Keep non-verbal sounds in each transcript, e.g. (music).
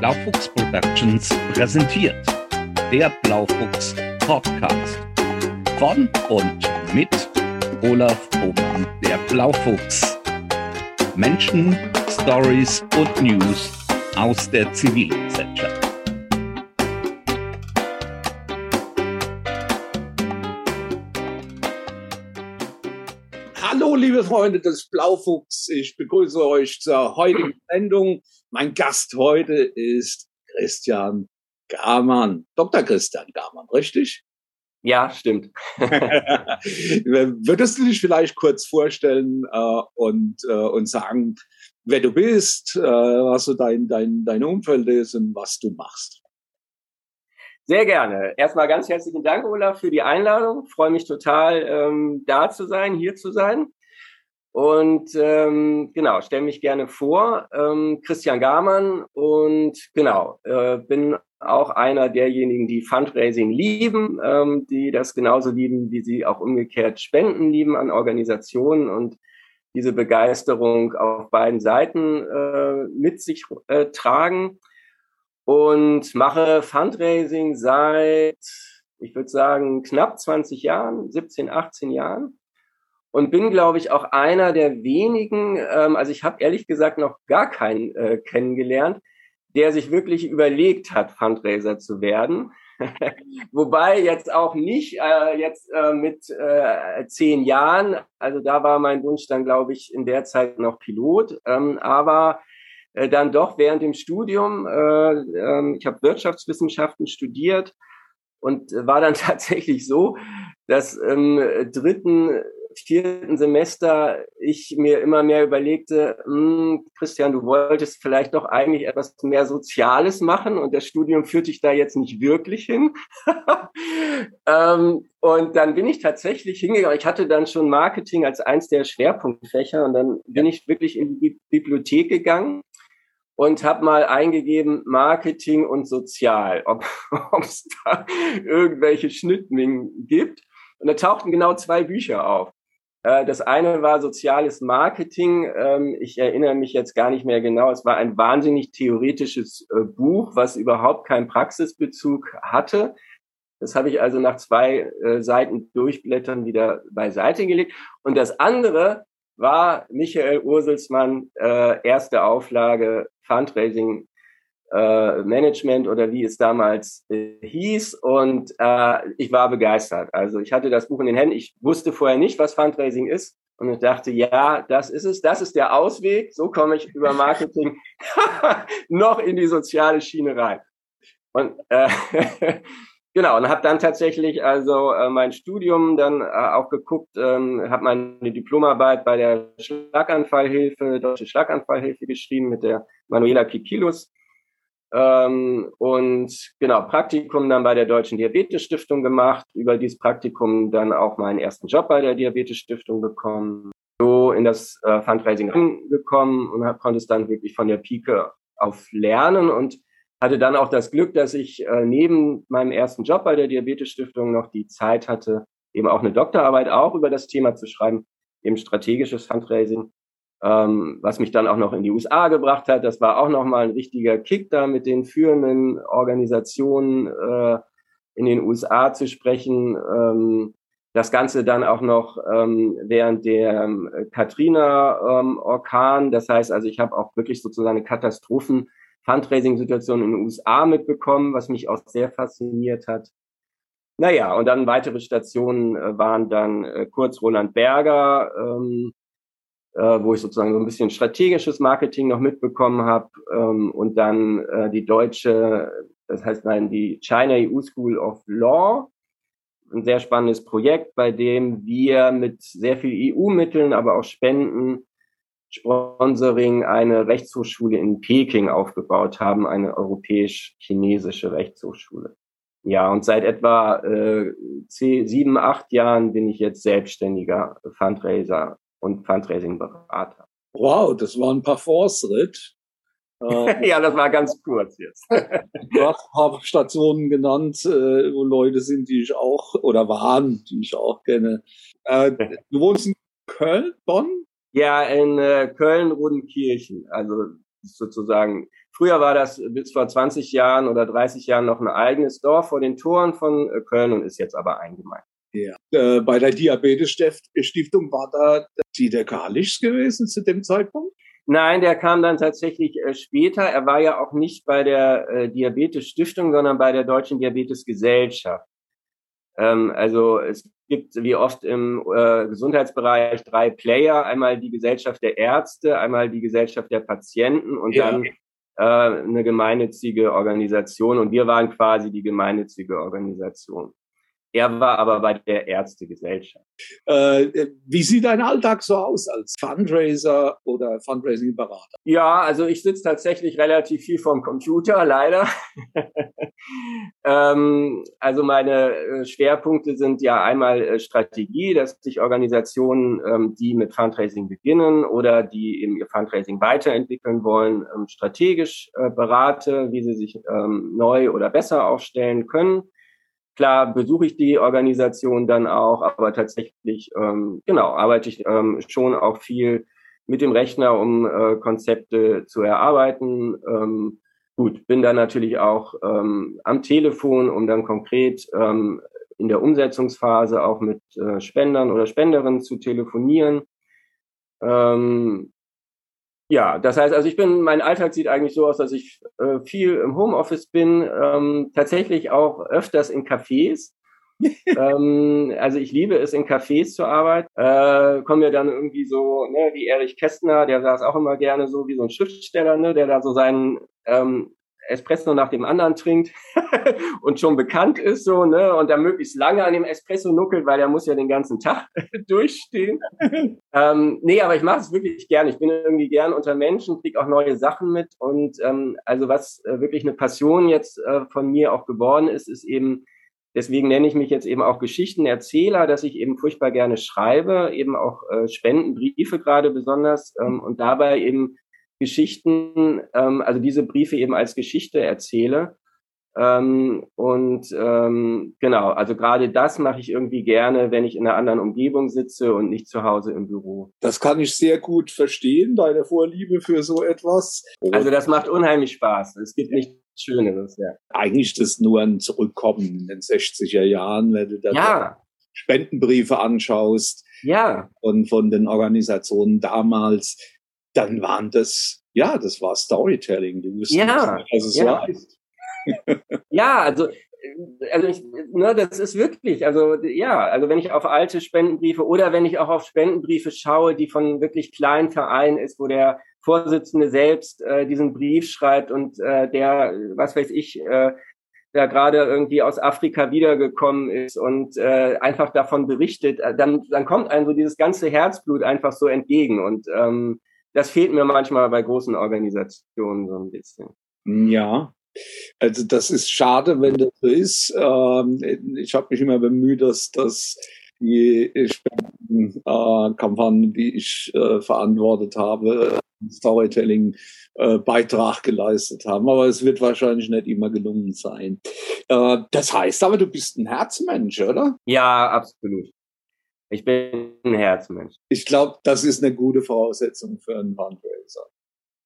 Blaufuchs Productions präsentiert der Blaufuchs Podcast von und mit Olaf Hohmann, der Blaufuchs. Menschen, Stories und News aus der Zivilgesellschaft. Liebe Freunde des Blaufuchs. Ich begrüße euch zur heutigen Sendung. Mein Gast heute ist Christian Garmann. Dr. Christian Garmann, richtig? Ja, stimmt. (laughs) Würdest du dich vielleicht kurz vorstellen äh, und, äh, und sagen, wer du bist, äh, was so dein, dein, dein Umfeld ist und was du machst? Sehr gerne. Erstmal ganz herzlichen Dank, Olaf, für die Einladung. Ich freue mich total, ähm, da zu sein, hier zu sein. Und ähm, genau, stelle mich gerne vor, ähm, Christian Garmann und genau, äh, bin auch einer derjenigen, die Fundraising lieben, ähm, die das genauso lieben, wie sie auch umgekehrt Spenden lieben an Organisationen und diese Begeisterung auf beiden Seiten äh, mit sich äh, tragen. Und mache Fundraising seit, ich würde sagen, knapp 20 Jahren, 17, 18 Jahren und bin, glaube ich, auch einer der wenigen, ähm, also ich habe ehrlich gesagt noch gar keinen äh, kennengelernt, der sich wirklich überlegt hat, Fundraiser zu werden. (laughs) Wobei jetzt auch nicht äh, jetzt äh, mit äh, zehn Jahren, also da war mein Wunsch dann, glaube ich, in der Zeit noch Pilot, ähm, aber äh, dann doch während dem Studium, äh, äh, ich habe Wirtschaftswissenschaften studiert und war dann (laughs) tatsächlich so, dass im dritten vierten Semester ich mir immer mehr überlegte, hm, Christian, du wolltest vielleicht doch eigentlich etwas mehr Soziales machen und das Studium führt dich da jetzt nicht wirklich hin. (laughs) ähm, und dann bin ich tatsächlich hingegangen. Ich hatte dann schon Marketing als eins der Schwerpunktfächer und dann bin ich wirklich in die Bibliothek gegangen und habe mal eingegeben Marketing und Sozial, (laughs) ob es da irgendwelche Schnittmengen gibt. Und da tauchten genau zwei Bücher auf. Äh, das eine war soziales Marketing. Ähm, ich erinnere mich jetzt gar nicht mehr genau. Es war ein wahnsinnig theoretisches äh, Buch, was überhaupt keinen Praxisbezug hatte. Das habe ich also nach zwei äh, Seiten durchblättern wieder beiseite gelegt. Und das andere war Michael Urselsmann, erste Auflage Fundraising äh, Management oder wie es damals äh, hieß. Und äh, ich war begeistert. Also ich hatte das Buch in den Händen. Ich wusste vorher nicht, was Fundraising ist. Und ich dachte, ja, das ist es, das ist der Ausweg. So komme ich über Marketing (laughs) noch in die soziale Schiene rein. Und äh, (laughs) genau, und habe dann tatsächlich also äh, mein Studium dann äh, auch geguckt, ähm, habe meine Diplomarbeit bei der Schlaganfallhilfe, Deutsche Schlaganfallhilfe geschrieben mit der Manuela Kikilus ähm, und genau, Praktikum dann bei der Deutschen Diabetes Stiftung gemacht, über dieses Praktikum dann auch meinen ersten Job bei der Diabetes Stiftung bekommen, so in das äh, Fundraising gekommen und hab, konnte es dann wirklich von der Pike auf lernen und hatte dann auch das Glück, dass ich äh, neben meinem ersten Job bei der Diabetes Stiftung noch die Zeit hatte, eben auch eine Doktorarbeit auch über das Thema zu schreiben, eben strategisches Fundraising ähm, was mich dann auch noch in die USA gebracht hat. Das war auch nochmal ein richtiger Kick da mit den führenden Organisationen äh, in den USA zu sprechen. Ähm, das Ganze dann auch noch ähm, während der ähm, Katrina-Orkan. Ähm, das heißt also, ich habe auch wirklich sozusagen eine Katastrophen-Fundraising-Situation in den USA mitbekommen, was mich auch sehr fasziniert hat. Naja, und dann weitere Stationen äh, waren dann äh, kurz Roland Berger, ähm, äh, wo ich sozusagen so ein bisschen strategisches Marketing noch mitbekommen habe ähm, und dann äh, die deutsche, das heißt nein, die China EU School of Law, ein sehr spannendes Projekt, bei dem wir mit sehr viel EU-Mitteln, aber auch Spenden, Sponsoring eine Rechtshochschule in Peking aufgebaut haben, eine europäisch-chinesische Rechtshochschule. Ja, und seit etwa äh, sieben, acht Jahren bin ich jetzt selbstständiger Fundraiser und Fundraising-Berater. Wow, das war ein paar Force-Ritt. (laughs) ja, das war ganz kurz jetzt. du hast ein paar Stationen genannt, äh, wo Leute sind, die ich auch, oder waren, die ich auch kenne. Äh, du wohnst in Köln, Bonn? Ja, in äh, Köln, Rodenkirchen. Also sozusagen, früher war das bis vor 20 Jahren oder 30 Jahren noch ein eigenes Dorf vor den Toren von Köln und ist jetzt aber eingemeindet. Ja. Äh, bei der Diabetes-Stiftung war da Dieter Kalisch gewesen zu dem Zeitpunkt? Nein, der kam dann tatsächlich äh, später. Er war ja auch nicht bei der äh, Diabetes-Stiftung, sondern bei der Deutschen Diabetes-Gesellschaft. Ähm, also es gibt wie oft im äh, Gesundheitsbereich drei Player. Einmal die Gesellschaft der Ärzte, einmal die Gesellschaft der Patienten und ja. dann äh, eine gemeinnützige Organisation. Und wir waren quasi die gemeinnützige Organisation. Er war aber bei der Ärztegesellschaft. Äh, wie sieht dein Alltag so aus als Fundraiser oder Fundraising-Berater? Ja, also ich sitze tatsächlich relativ viel vorm Computer, leider. (laughs) ähm, also meine äh, Schwerpunkte sind ja einmal äh, Strategie, dass sich Organisationen, ähm, die mit Fundraising beginnen oder die eben ihr Fundraising weiterentwickeln wollen, ähm, strategisch äh, berate, wie sie sich ähm, neu oder besser aufstellen können Klar besuche ich die Organisation dann auch, aber tatsächlich, ähm, genau, arbeite ich ähm, schon auch viel mit dem Rechner, um äh, Konzepte zu erarbeiten. Ähm, gut, bin dann natürlich auch ähm, am Telefon, um dann konkret ähm, in der Umsetzungsphase auch mit äh, Spendern oder Spenderinnen zu telefonieren. Ähm, ja, das heißt, also ich bin, mein Alltag sieht eigentlich so aus, dass ich äh, viel im Homeoffice bin, ähm, tatsächlich auch öfters in Cafés. (laughs) ähm, also ich liebe es, in Cafés zu arbeiten. Äh, kommen mir dann irgendwie so, ne, wie Erich Kästner, der saß auch immer gerne so wie so ein Schriftsteller, ne, der da so seinen ähm, Espresso nach dem anderen trinkt (laughs) und schon bekannt ist so, ne, und dann möglichst lange an dem Espresso nuckelt, weil er muss ja den ganzen Tag (laughs) durchstehen. (laughs) ähm, nee, aber ich mache es wirklich gern. Ich bin irgendwie gern unter Menschen, krieg auch neue Sachen mit und ähm, also was äh, wirklich eine Passion jetzt äh, von mir auch geworden ist, ist eben Deswegen nenne ich mich jetzt eben auch Geschichtenerzähler, dass ich eben furchtbar gerne schreibe, eben auch äh, Spendenbriefe gerade besonders ähm, und dabei eben Geschichten, ähm, also diese Briefe eben als Geschichte erzähle. Ähm, und ähm, genau, also gerade das mache ich irgendwie gerne, wenn ich in einer anderen Umgebung sitze und nicht zu Hause im Büro. Das kann ich sehr gut verstehen, deine Vorliebe für so etwas. Also das macht unheimlich Spaß. Es gibt nichts Schöneres, ja. Eigentlich das nur ein Zurückkommen in den 60er Jahren, wenn du da ja. Spendenbriefe anschaust. Ja. Und von den Organisationen damals dann waren das, ja, das war Storytelling. Du wusstest, ja, was es ja. heißt. (laughs) ja, also, äh, also ich, ne, das ist wirklich, also ja, also wenn ich auf alte Spendenbriefe oder wenn ich auch auf Spendenbriefe schaue, die von wirklich kleinen Vereinen ist, wo der Vorsitzende selbst äh, diesen Brief schreibt und äh, der, was weiß ich, äh, da gerade irgendwie aus Afrika wiedergekommen ist und äh, einfach davon berichtet, äh, dann, dann kommt einem so dieses ganze Herzblut einfach so entgegen. Und ähm, das fehlt mir manchmal bei großen Organisationen so ein bisschen. Ja, also das ist schade, wenn das so ist. Ähm, ich habe mich immer bemüht, dass, dass die Spendenkampagnen, die ich äh, verantwortet habe, Storytelling äh, Beitrag geleistet haben. Aber es wird wahrscheinlich nicht immer gelungen sein. Äh, das heißt aber, du bist ein Herzmensch, oder? Ja, absolut. Ich bin ein Herzmensch. Ich glaube, das ist eine gute Voraussetzung für einen Fundraiser.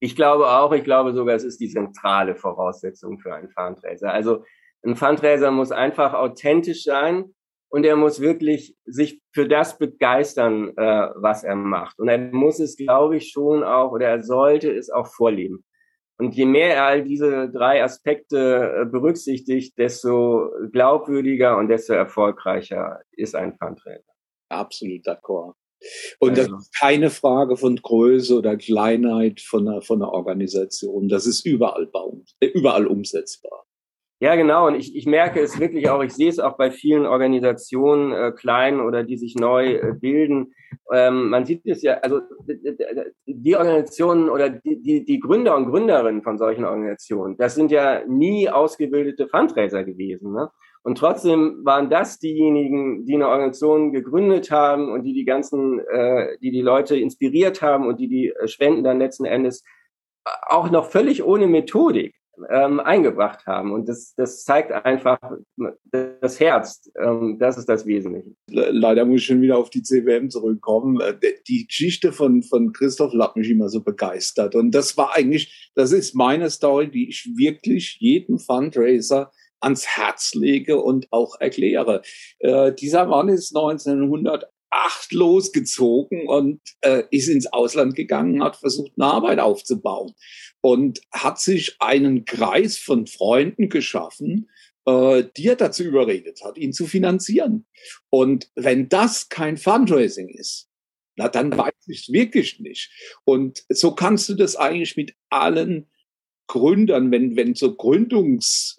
Ich glaube auch, ich glaube sogar, es ist die zentrale Voraussetzung für einen Fundraiser. Also ein Fundraiser muss einfach authentisch sein und er muss wirklich sich für das begeistern, äh, was er macht. Und er muss es, glaube ich, schon auch, oder er sollte es auch vorleben. Und je mehr er all diese drei Aspekte äh, berücksichtigt, desto glaubwürdiger und desto erfolgreicher ist ein Fundraiser absolut d'accord. Und das ist keine Frage von Größe oder Kleinheit von einer, von einer Organisation. Das ist überall, äh, überall umsetzbar. Ja, genau. Und ich, ich merke es wirklich auch, ich sehe es auch bei vielen Organisationen, äh, klein oder die sich neu äh, bilden. Ähm, man sieht es ja, also die Organisationen oder die, die, die Gründer und Gründerinnen von solchen Organisationen, das sind ja nie ausgebildete Fundraiser gewesen. Ne? Und trotzdem waren das diejenigen, die eine Organisation gegründet haben und die die ganzen, äh, die die Leute inspiriert haben und die die äh, Spenden dann letzten Endes auch noch völlig ohne Methodik. ähm, eingebracht haben. Und das, das zeigt einfach das Herz. Ähm, das ist das Wesentliche. Leider muss ich schon wieder auf die CWM zurückkommen. Äh, die Geschichte von, von Christoph hat mich immer so begeistert. Und das war eigentlich, das ist meine Story, die ich wirklich jedem Fundraiser ans Herz lege und auch erkläre. Äh, dieser Mann ist 1900 acht losgezogen und äh, ist ins Ausland gegangen, hat versucht, eine Arbeit aufzubauen und hat sich einen Kreis von Freunden geschaffen, äh, die er dazu überredet hat, ihn zu finanzieren. Und wenn das kein Fundraising ist, na, dann weiß ich es wirklich nicht. Und so kannst du das eigentlich mit allen Gründern, wenn, wenn so Gründungs,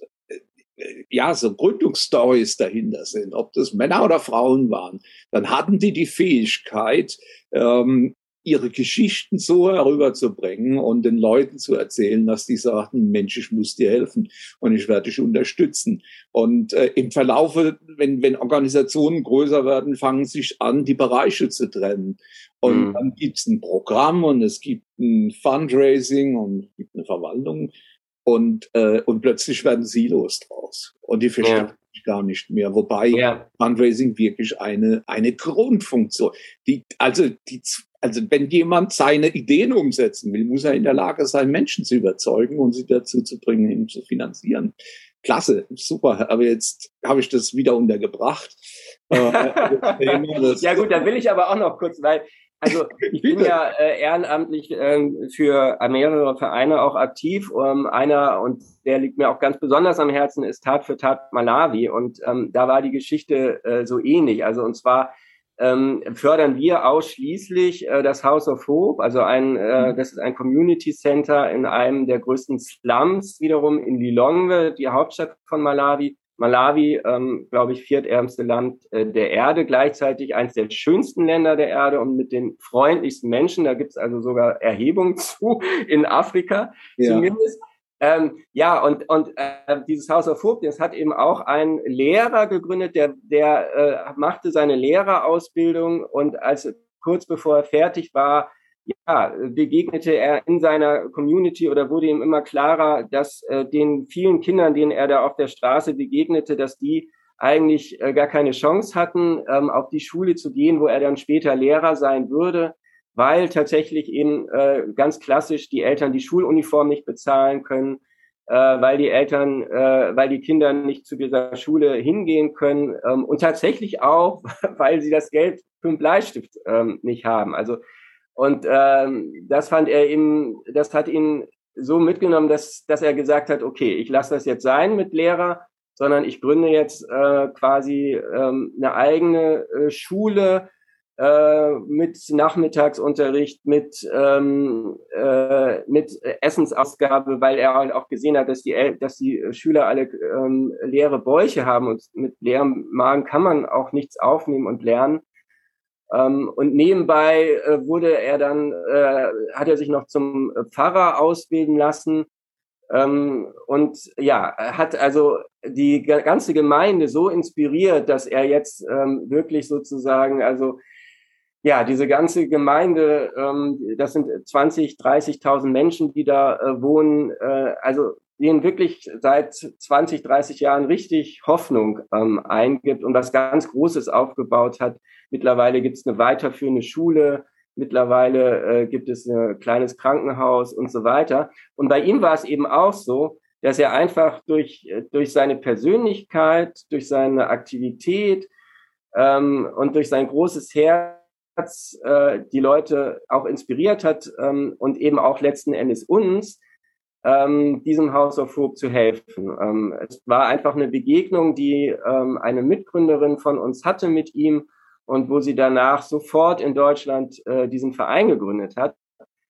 ja, so Gründungsstories dahinter sind, ob das Männer oder Frauen waren, dann hatten die die Fähigkeit, ähm, ihre Geschichten so herüberzubringen und den Leuten zu erzählen, dass die sagten, Mensch, ich muss dir helfen und ich werde dich unterstützen. Und äh, im Verlaufe, wenn, wenn Organisationen größer werden, fangen sich an, die Bereiche zu trennen. Und mhm. dann gibt es ein Programm und es gibt ein Fundraising und es gibt eine Verwaltung und, äh, und plötzlich werden Silos draus und die verstehen ja. gar nicht mehr. Wobei ja. Fundraising wirklich eine, eine Grundfunktion, die, also, die, also wenn jemand seine Ideen umsetzen will, muss er in der Lage sein, Menschen zu überzeugen und sie dazu zu bringen, ihn zu finanzieren. Klasse, super, aber jetzt habe ich das wieder untergebracht. Äh, (laughs) ja gut, da will ich aber auch noch kurz, weil also ich bin ja äh, ehrenamtlich äh, für mehrere Vereine auch aktiv. Um, einer, und der liegt mir auch ganz besonders am Herzen, ist Tat für Tat Malawi. Und ähm, da war die Geschichte äh, so ähnlich. Also und zwar ähm, fördern wir ausschließlich äh, das House of Hope, also ein, äh, mhm. das ist ein Community Center in einem der größten Slums wiederum in Lilongwe, die Hauptstadt von Malawi. Malawi, ähm, glaube ich, viertärmste Land äh, der Erde, gleichzeitig eines der schönsten Länder der Erde und mit den freundlichsten Menschen. Da gibt es also sogar Erhebungen (laughs) zu in Afrika ja. zumindest. Ähm, ja, und, und äh, dieses House of Hope, das hat eben auch ein Lehrer gegründet, der, der äh, machte seine Lehrerausbildung und als kurz bevor er fertig war, ja, begegnete er in seiner Community oder wurde ihm immer klarer, dass äh, den vielen Kindern, denen er da auf der Straße begegnete, dass die eigentlich äh, gar keine Chance hatten, ähm, auf die Schule zu gehen, wo er dann später Lehrer sein würde, weil tatsächlich eben äh, ganz klassisch die Eltern die Schuluniform nicht bezahlen können, äh, weil die Eltern, äh, weil die Kinder nicht zu dieser Schule hingehen können ähm, und tatsächlich auch, (laughs) weil sie das Geld für einen Bleistift ähm, nicht haben. Also und ähm, das fand er eben, das hat ihn so mitgenommen, dass, dass er gesagt hat, okay, ich lasse das jetzt sein mit Lehrer, sondern ich gründe jetzt äh, quasi ähm, eine eigene äh, Schule äh, mit Nachmittagsunterricht, mit, ähm, äh, mit Essensausgabe, weil er halt auch gesehen hat, dass die, El dass die Schüler alle ähm, leere Bäuche haben und mit leerem Magen kann man auch nichts aufnehmen und lernen. Ähm, und nebenbei äh, wurde er dann, äh, hat er sich noch zum Pfarrer ausbilden lassen. Ähm, und ja, hat also die ganze Gemeinde so inspiriert, dass er jetzt ähm, wirklich sozusagen, also ja, diese ganze Gemeinde, ähm, das sind 20, 30.000 Menschen, die da äh, wohnen, äh, also denen wirklich seit 20, 30 Jahren richtig Hoffnung ähm, eingibt und was ganz Großes aufgebaut hat. Mittlerweile gibt es eine weiterführende Schule, mittlerweile äh, gibt es ein kleines Krankenhaus und so weiter. Und bei ihm war es eben auch so, dass er einfach durch, durch seine Persönlichkeit, durch seine Aktivität ähm, und durch sein großes Herz äh, die Leute auch inspiriert hat ähm, und eben auch letzten Endes uns, ähm, diesem House of Hope zu helfen. Ähm, es war einfach eine Begegnung, die ähm, eine Mitgründerin von uns hatte mit ihm und wo sie danach sofort in Deutschland äh, diesen Verein gegründet hat.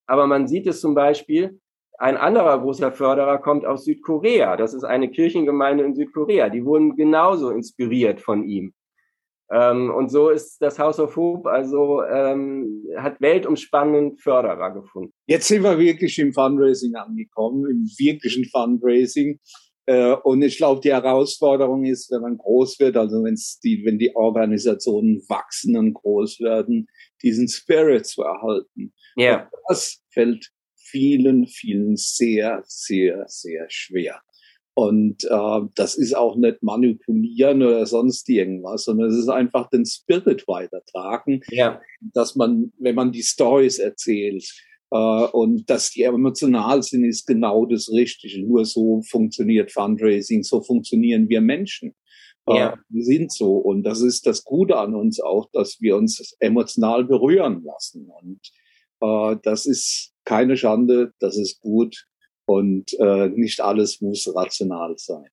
Aber man sieht es zum Beispiel, ein anderer großer Förderer kommt aus Südkorea. Das ist eine Kirchengemeinde in Südkorea. Die wurden genauso inspiriert von ihm. Ähm, und so ist das House of Hope also ähm, hat weltumspannend Förderer gefunden. Jetzt sind wir wirklich im Fundraising angekommen, im wirklichen Fundraising. Äh, und ich glaube, die Herausforderung ist, wenn man groß wird, also wenn's die, wenn die Organisationen wachsen und groß werden, diesen Spirit zu erhalten. Ja. Yeah. Das fällt vielen, vielen sehr, sehr, sehr schwer. Und äh, das ist auch nicht manipulieren oder sonst irgendwas, sondern es ist einfach den Spirit weitertragen, ja. dass man, wenn man die Stories erzählt äh, und dass die emotional sind, ist genau das Richtige. Nur so funktioniert Fundraising, so funktionieren wir Menschen. Äh, ja. Wir sind so und das ist das Gute an uns auch, dass wir uns emotional berühren lassen und äh, das ist keine Schande, das ist gut und äh, nicht alles muss rational sein.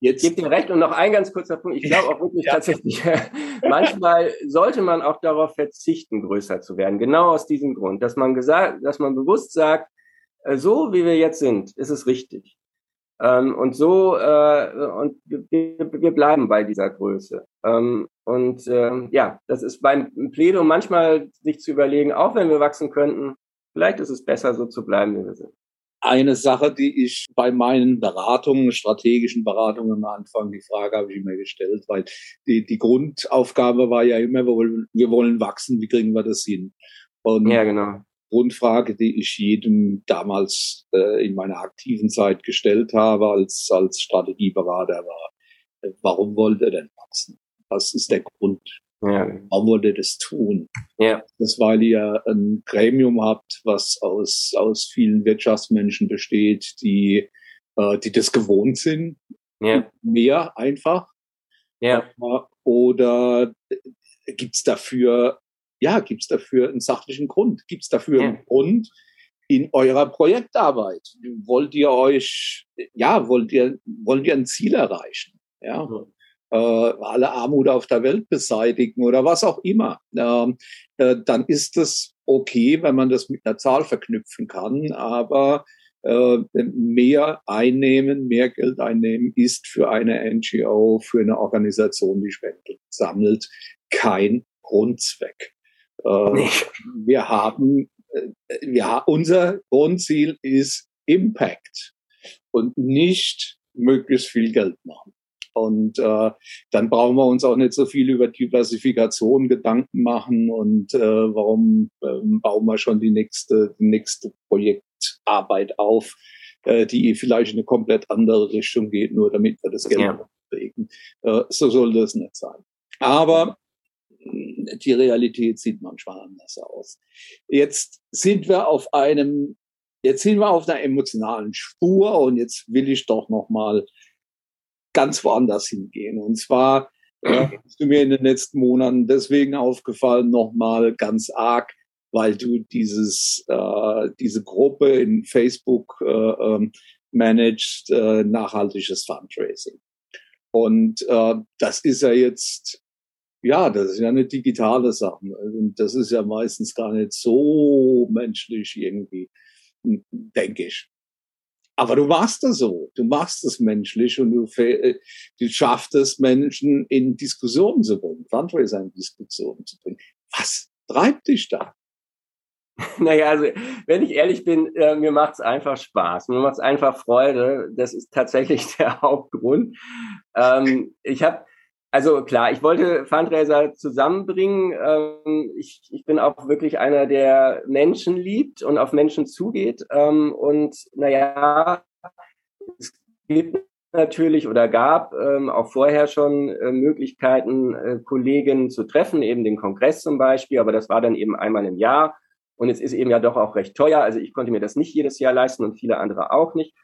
Jetzt gebe dir recht und noch ein ganz kurzer Punkt. Ich glaube auch wirklich (laughs) ja. tatsächlich, (laughs) manchmal sollte man auch darauf verzichten, größer zu werden. Genau aus diesem Grund, dass man gesagt, dass man bewusst sagt, äh, so wie wir jetzt sind, ist es richtig. Ähm, und so äh, und wir, bleiben bei dieser Größe. Ähm, und ähm, ja, das ist beim Plädoum manchmal sich zu überlegen, auch wenn wir wachsen könnten, vielleicht ist es besser, so zu bleiben, wie wir sind eine Sache, die ich bei meinen Beratungen, strategischen Beratungen am Anfang, die Frage habe ich mir gestellt, weil die, die Grundaufgabe war ja immer, wir wollen, wir wollen wachsen, wie kriegen wir das hin? Und ja, genau. Grundfrage, die ich jedem damals äh, in meiner aktiven Zeit gestellt habe als, als Strategieberater war, äh, warum wollt ihr denn wachsen? Was ist der Grund? Ja. Warum wollt ihr das tun? Ja. Das, weil ihr ein Gremium habt, was aus, aus vielen Wirtschaftsmenschen besteht, die, äh, die das gewohnt sind. Ja. Mehr einfach. Ja. Oder gibt's dafür, ja, gibt's dafür einen sachlichen Grund? Gibt's dafür ja. einen Grund in eurer Projektarbeit? Wollt ihr euch, ja, wollt ihr, wollt ihr ein Ziel erreichen? Ja äh, alle Armut auf der Welt beseitigen oder was auch immer, ähm, äh, dann ist es okay, wenn man das mit einer Zahl verknüpfen kann. Aber äh, mehr einnehmen, mehr Geld einnehmen ist für eine NGO, für eine Organisation, die Spenden sammelt, kein Grundzweck. Äh, wir haben, äh, ja, unser Grundziel ist Impact und nicht möglichst viel Geld machen. Und äh, dann brauchen wir uns auch nicht so viel über Diversifikation Gedanken machen und äh, warum äh, bauen wir schon die nächste, die nächste Projektarbeit auf, äh, die vielleicht in eine komplett andere Richtung geht, nur damit wir das Geld ja. kriegen. Äh, so soll das nicht sein. Aber die Realität sieht manchmal anders aus. Jetzt sind wir auf einem, jetzt sind wir auf einer emotionalen Spur und jetzt will ich doch noch mal ganz woanders hingehen. Und zwar äh, (clears throat) ist mir in den letzten Monaten deswegen aufgefallen, nochmal ganz arg, weil du dieses, äh, diese Gruppe in Facebook äh, ähm, managst, äh, nachhaltiges Fundraising. Und äh, das ist ja jetzt, ja, das ist ja eine digitale Sache. Und das ist ja meistens gar nicht so menschlich irgendwie, denke ich. Aber du machst das so. Du machst es menschlich und du, äh, du schaffst es, Menschen in Diskussionen zu bringen, Fundraiser in Diskussionen zu bringen. Was treibt dich da? (laughs) Naja, also wenn ich ehrlich bin, äh, mir macht's einfach Spaß. Mir macht's einfach Freude. Das ist tatsächlich (laughs) der Hauptgrund. Ähm, ich habe also klar, ich wollte Fundraiser zusammenbringen. Ähm, ich, ich bin auch wirklich einer, der Menschen liebt und auf Menschen zugeht. Ähm, und naja, es gibt natürlich oder gab ähm, auch vorher schon äh, Möglichkeiten, äh, Kollegen zu treffen, eben den Kongress zum Beispiel, aber das war dann eben einmal im Jahr. Und es ist eben ja doch auch recht teuer. Also ich konnte mir das nicht jedes Jahr leisten und viele andere auch nicht.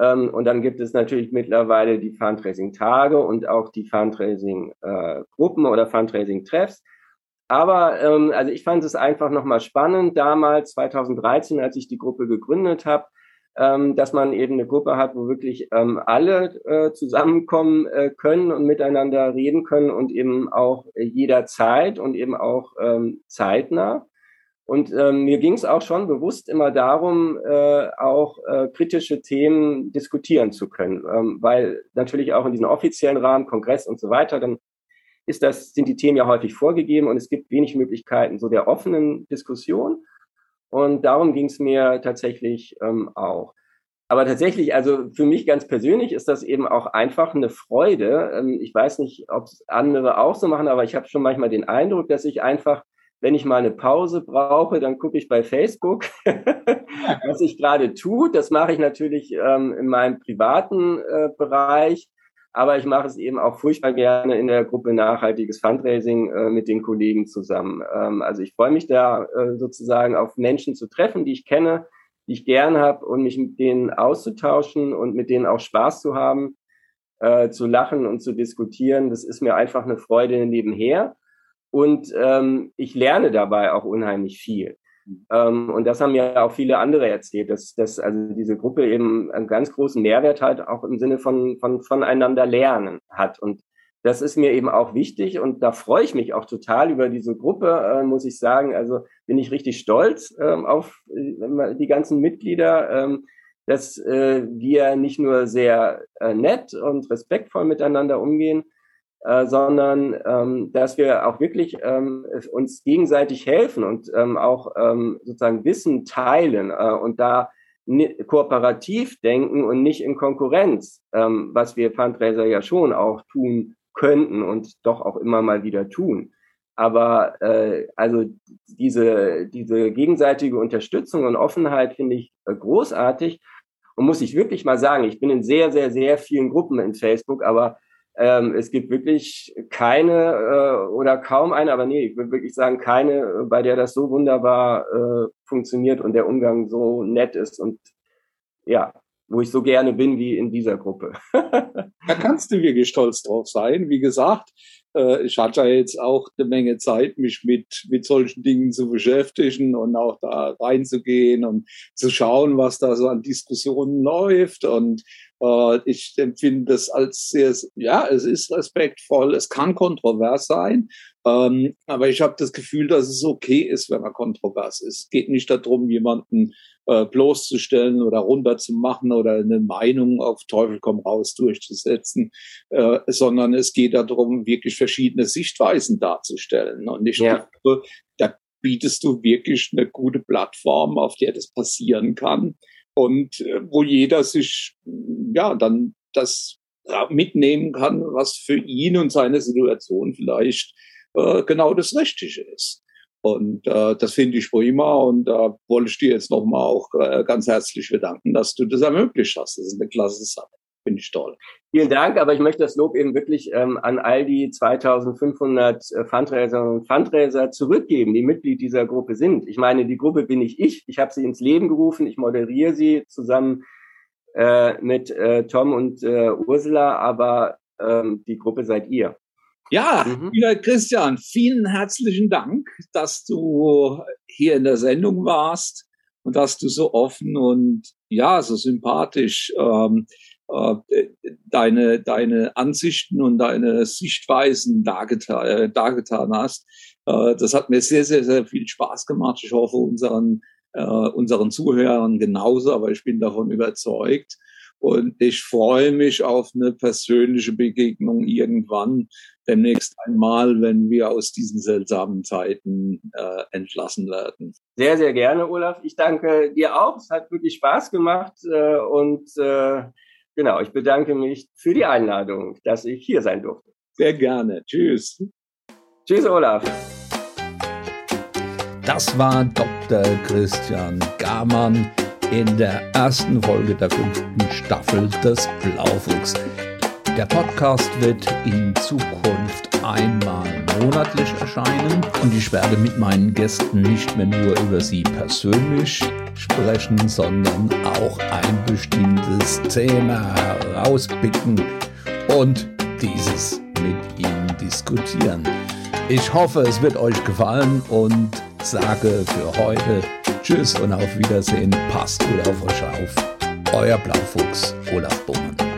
Ähm, und dann gibt es natürlich mittlerweile die Fundraising-Tage und auch die Fundraising-Gruppen oder Fundraising-Treffs. Aber ähm, also ich fand es einfach nochmal spannend damals, 2013, als ich die Gruppe gegründet habe, ähm, dass man eben eine Gruppe hat, wo wirklich ähm, alle äh, zusammenkommen äh, können und miteinander reden können und eben auch jederzeit und eben auch ähm, zeitnah. Und ähm, mir ging es auch schon bewusst immer darum, äh, auch äh, kritische Themen diskutieren zu können, ähm, weil natürlich auch in diesem offiziellen Rahmen, Kongress und so weiter, dann ist das, sind die Themen ja häufig vorgegeben und es gibt wenig Möglichkeiten so der offenen Diskussion. Und darum ging es mir tatsächlich ähm, auch. Aber tatsächlich, also für mich ganz persönlich ist das eben auch einfach eine Freude. Ähm, ich weiß nicht, ob es andere auch so machen, aber ich habe schon manchmal den Eindruck, dass ich einfach wenn ich mal eine Pause brauche, dann gucke ich bei Facebook, (laughs) was ich gerade tue. Das mache ich natürlich ähm, in meinem privaten äh, Bereich, aber ich mache es eben auch furchtbar gerne in der Gruppe Nachhaltiges Fundraising äh, mit den Kollegen zusammen. Ähm, also ich freue mich da äh, sozusagen auf Menschen zu treffen, die ich kenne, die ich gern habe und mich mit denen auszutauschen und mit denen auch Spaß zu haben, äh, zu lachen und zu diskutieren. Das ist mir einfach eine Freude nebenher. Und ähm, ich lerne dabei auch unheimlich viel. Ähm, und das haben ja auch viele andere erzählt, dass, dass also diese Gruppe eben einen ganz großen Mehrwert hat, auch im Sinne von, von voneinander lernen hat. Und das ist mir eben auch wichtig und da freue ich mich auch total über diese Gruppe, äh, muss ich sagen. Also bin ich richtig stolz ähm, auf äh, die ganzen Mitglieder, ähm, dass äh, wir nicht nur sehr äh, nett und respektvoll miteinander umgehen, äh, sondern ähm, dass wir auch wirklich ähm, uns gegenseitig helfen und ähm, auch ähm, sozusagen Wissen teilen äh, und da kooperativ denken und nicht in Konkurrenz, ähm, was wir Fundraiser ja schon auch tun könnten und doch auch immer mal wieder tun. Aber äh, also diese, diese gegenseitige Unterstützung und Offenheit finde ich äh, großartig und muss ich wirklich mal sagen, ich bin in sehr, sehr, sehr vielen Gruppen in Facebook, aber ähm, es gibt wirklich keine äh, oder kaum eine, aber nee, ich würde wirklich sagen, keine, bei der das so wunderbar äh, funktioniert und der Umgang so nett ist und ja, wo ich so gerne bin wie in dieser Gruppe. (laughs) da kannst du wirklich stolz drauf sein. Wie gesagt, äh, ich hatte ja jetzt auch eine Menge Zeit, mich mit, mit solchen Dingen zu beschäftigen und auch da reinzugehen und zu schauen, was da so an Diskussionen läuft. Und ich empfinde das als sehr, ja, es ist respektvoll, es kann kontrovers sein, ähm, aber ich habe das Gefühl, dass es okay ist, wenn man kontrovers ist. Es geht nicht darum, jemanden äh, bloßzustellen oder runterzumachen oder eine Meinung auf Teufel komm raus durchzusetzen, äh, sondern es geht darum, wirklich verschiedene Sichtweisen darzustellen. Und ich ja. glaube, da bietest du wirklich eine gute Plattform, auf der das passieren kann und äh, wo jeder sich ja dann das mitnehmen kann, was für ihn und seine Situation vielleicht äh, genau das Richtige ist. Und äh, das finde ich prima und da äh, wollte ich dir jetzt nochmal auch äh, ganz herzlich bedanken, dass du das ermöglicht hast. Das ist eine klasse Sache. Finde ich toll. Vielen Dank, aber ich möchte das Lob eben wirklich ähm, an all die 2500 äh, Fundraiserinnen und Fundraiser zurückgeben, die Mitglied dieser Gruppe sind. Ich meine, die Gruppe bin ich ich. Ich habe sie ins Leben gerufen. Ich moderiere sie zusammen äh, mit äh, Tom und äh, Ursula, aber ähm, die Gruppe seid ihr. Ja, mhm. lieber Christian, vielen herzlichen Dank, dass du hier in der Sendung warst und dass du so offen und ja, so sympathisch ähm, äh, deine, deine Ansichten und deine Sichtweisen dargetan, äh, dargetan hast. Äh, das hat mir sehr, sehr, sehr viel Spaß gemacht. Ich hoffe, unseren, äh, unseren Zuhörern genauso, aber ich bin davon überzeugt. Und ich freue mich auf eine persönliche Begegnung irgendwann, demnächst einmal, wenn wir aus diesen seltsamen Zeiten äh, entlassen werden. Sehr, sehr gerne, Olaf. Ich danke dir auch. Es hat wirklich Spaß gemacht. Äh, und äh, genau, ich bedanke mich für die Einladung, dass ich hier sein durfte. Sehr gerne. Tschüss. Tschüss, Olaf. Das war Dr. Christian Gamann in der ersten Folge der fünften Staffel des Blaufuchs. Der Podcast wird in Zukunft einmal monatlich erscheinen und ich werde mit meinen Gästen nicht mehr nur über sie persönlich sprechen, sondern auch ein bestimmtes Thema herauspicken und dieses mit ihnen diskutieren. Ich hoffe, es wird euch gefallen und sage für heute Tschüss und auf Wiedersehen. Passt gut auf euch auf. Euer Blaufuchs Olaf Bowman.